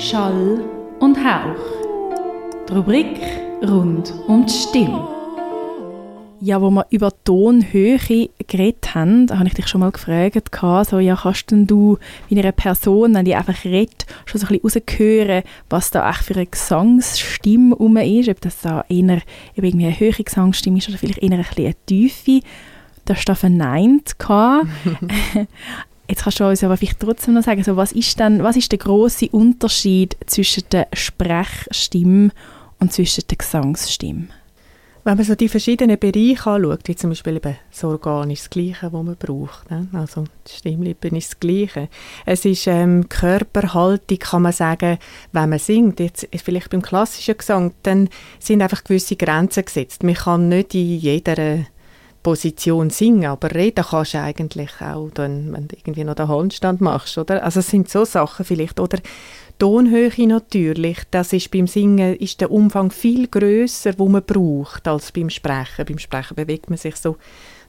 Schall und Hauch. Die Rubrik rund um die Stimme. Ja, wo wir über Tonhöhe geredet haben, habe ich dich schon mal gefragt, so, ja, kannst denn du wie eine Person, wenn die einfach redet, schon so ein bisschen raushören, was da echt für eine Gesangsstimme rum ist, ob das da eher irgendwie eine höhere Gesangsstimme ist oder vielleicht eher ein bisschen eine tiefe. Das hast du verneint. Jetzt kannst du uns aber vielleicht trotzdem noch sagen, so, was, ist denn, was ist der große Unterschied zwischen der Sprechstimme und zwischen der Gesangsstimme? Wenn man so die verschiedenen Bereiche anschaut, wie zum Beispiel eben das Organ ist das Gleiche, was man braucht. Ne? Also die Stimmlippen ist das Gleiche. Es ist ähm, Körperhaltung, kann man sagen, wenn man singt. Jetzt vielleicht beim klassischen Gesang, dann sind einfach gewisse Grenzen gesetzt. Man kann nicht in jeder Position singen, aber reden kannst du eigentlich auch, dann, wenn du irgendwie noch den Handstand machst, oder? Also es sind so Sachen vielleicht, oder Tonhöhe natürlich, das ist beim Singen ist der Umfang viel größer, wo man braucht, als beim Sprechen. Beim Sprechen bewegt man sich so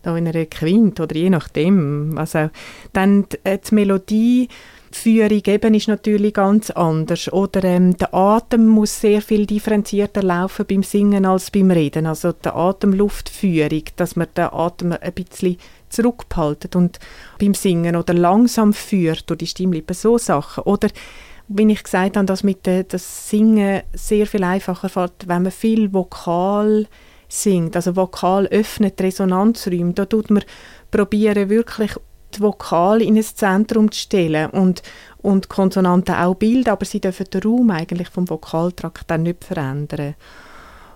da in einer Quint oder je nachdem. Also dann die, äh, die Melodie Führung eben ist natürlich ganz anders. Oder ähm, der Atem muss sehr viel differenzierter laufen beim Singen als beim Reden. Also die Atemluftführung, dass man den Atem ein bisschen zurückhaltet und beim Singen oder langsam führt durch die Stimmlippen, so Sachen. Oder wie ich gesagt habe, dass mit dem das Singen sehr viel einfacher fällt, wenn man viel Vokal singt. Also Vokal öffnet Resonanzräume. Da tut man probieren wirklich die Vokale in ein Zentrum zu stellen und, und Konsonanten auch bilden, aber sie dürfen den Raum eigentlich vom Vokaltrakt dann nicht verändern.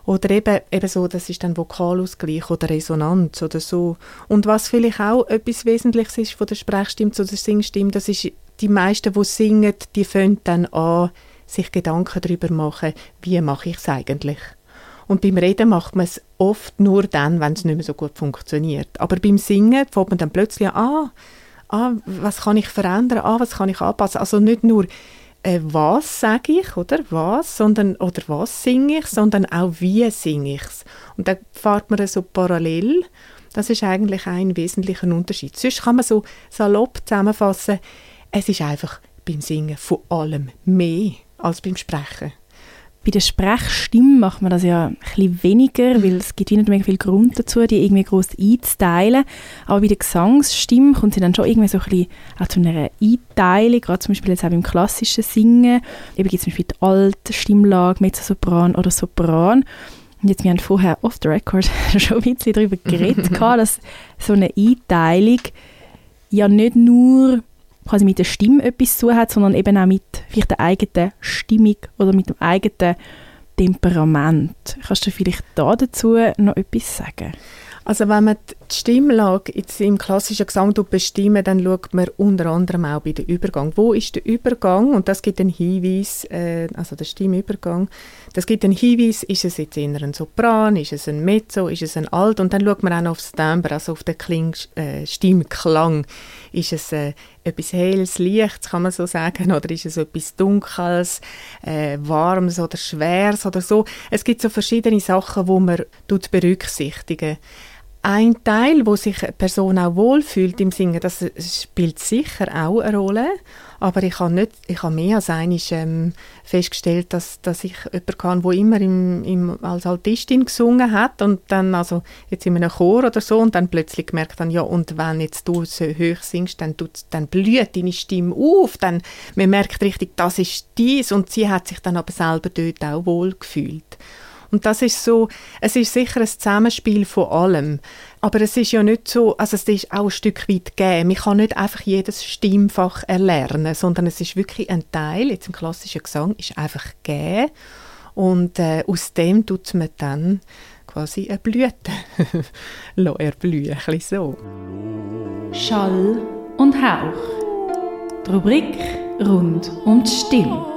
Oder eben, eben so, das ist dann Vokalausgleich oder Resonanz oder so. Und was vielleicht auch etwas Wesentliches ist von der Sprechstimme zu der Singstimme, das ist, die meisten, die singen, die fangen dann an, sich Gedanken darüber machen, wie mache ich es eigentlich. Und beim Reden macht man es oft nur dann, wenn es nicht mehr so gut funktioniert. Aber beim Singen fängt man dann plötzlich an, ah, ah, was kann ich verändern, ah, was kann ich anpassen. Also nicht nur, äh, was sage ich, oder was, sondern, oder was singe ich, sondern auch, wie singe ich es. Und da fährt man so parallel. Das ist eigentlich ein wesentlicher Unterschied. Sonst kann man so salopp zusammenfassen, es ist einfach beim Singen von allem mehr als beim Sprechen. Bei der Sprechstimme macht man das ja ein bisschen weniger, weil es gibt nicht mehr viel Grund dazu, die irgendwie groß einzuteilen. Aber bei der Gesangsstimme kommt sie dann schon irgendwie so ein bisschen auch zu einer Einteilung, gerade zum Beispiel jetzt auch beim klassischen Singen. Eben gibt es zum Beispiel die alte Stimmlage, Mezzosopran oder Sopran. Und jetzt, wir haben vorher off the record schon ein bisschen darüber geredet, dass so eine Einteilung ja nicht nur quasi mit der Stimme etwas zu hat, sondern eben auch mit vielleicht der eigenen Stimmung oder mit dem eigenen Temperament. Kannst du vielleicht da dazu noch etwas sagen? Also wenn man die Stimmlage im klassischen Gesang bestimmen, dann schaut man unter anderem auch bei dem Übergang. Wo ist der Übergang? Und das gibt einen Hinweis, äh, also der Stimmübergang, das gibt einen Hinweis, ist es jetzt eher ein Sopran, ist es ein Mezzo, ist es ein Alt? Und dann schaut man auch noch aufs Timbre, also auf den Kling, äh, Stimmklang. Ist es äh, etwas Helles, Lichts, kann man so sagen, oder ist es etwas Dunkles, äh, Warmes oder Schweres oder so. Es gibt so verschiedene Sachen, wo man berücksichtigen ein Teil, wo sich eine Person auch wohlfühlt im Singen, das spielt sicher auch eine Rolle. Aber ich habe, nicht, ich habe mehr als einmal ähm, festgestellt, dass, dass ich jemanden kann, der immer im, im, als Altistin gesungen hat und dann also jetzt in einem Chor oder so und dann plötzlich gemerkt habe, ja und wenn jetzt du so hoch singst, dann, dann blüht deine Stimme auf, dann man merkt richtig, das ist dies und sie hat sich dann aber selber dort auch wohl gefühlt. Und das ist so, es ist sicher ein Zusammenspiel von allem. Aber es ist ja nicht so, also es ist auch ein Stück weit gegeben. Man kann nicht einfach jedes Stimmfach erlernen, sondern es ist wirklich ein Teil, jetzt im klassischen Gesang, ist einfach gegeben. Und äh, aus dem tut man dann quasi eine Blüte erblühen, ein so. Schall und Hauch. Die Rubrik rund um die Stimme.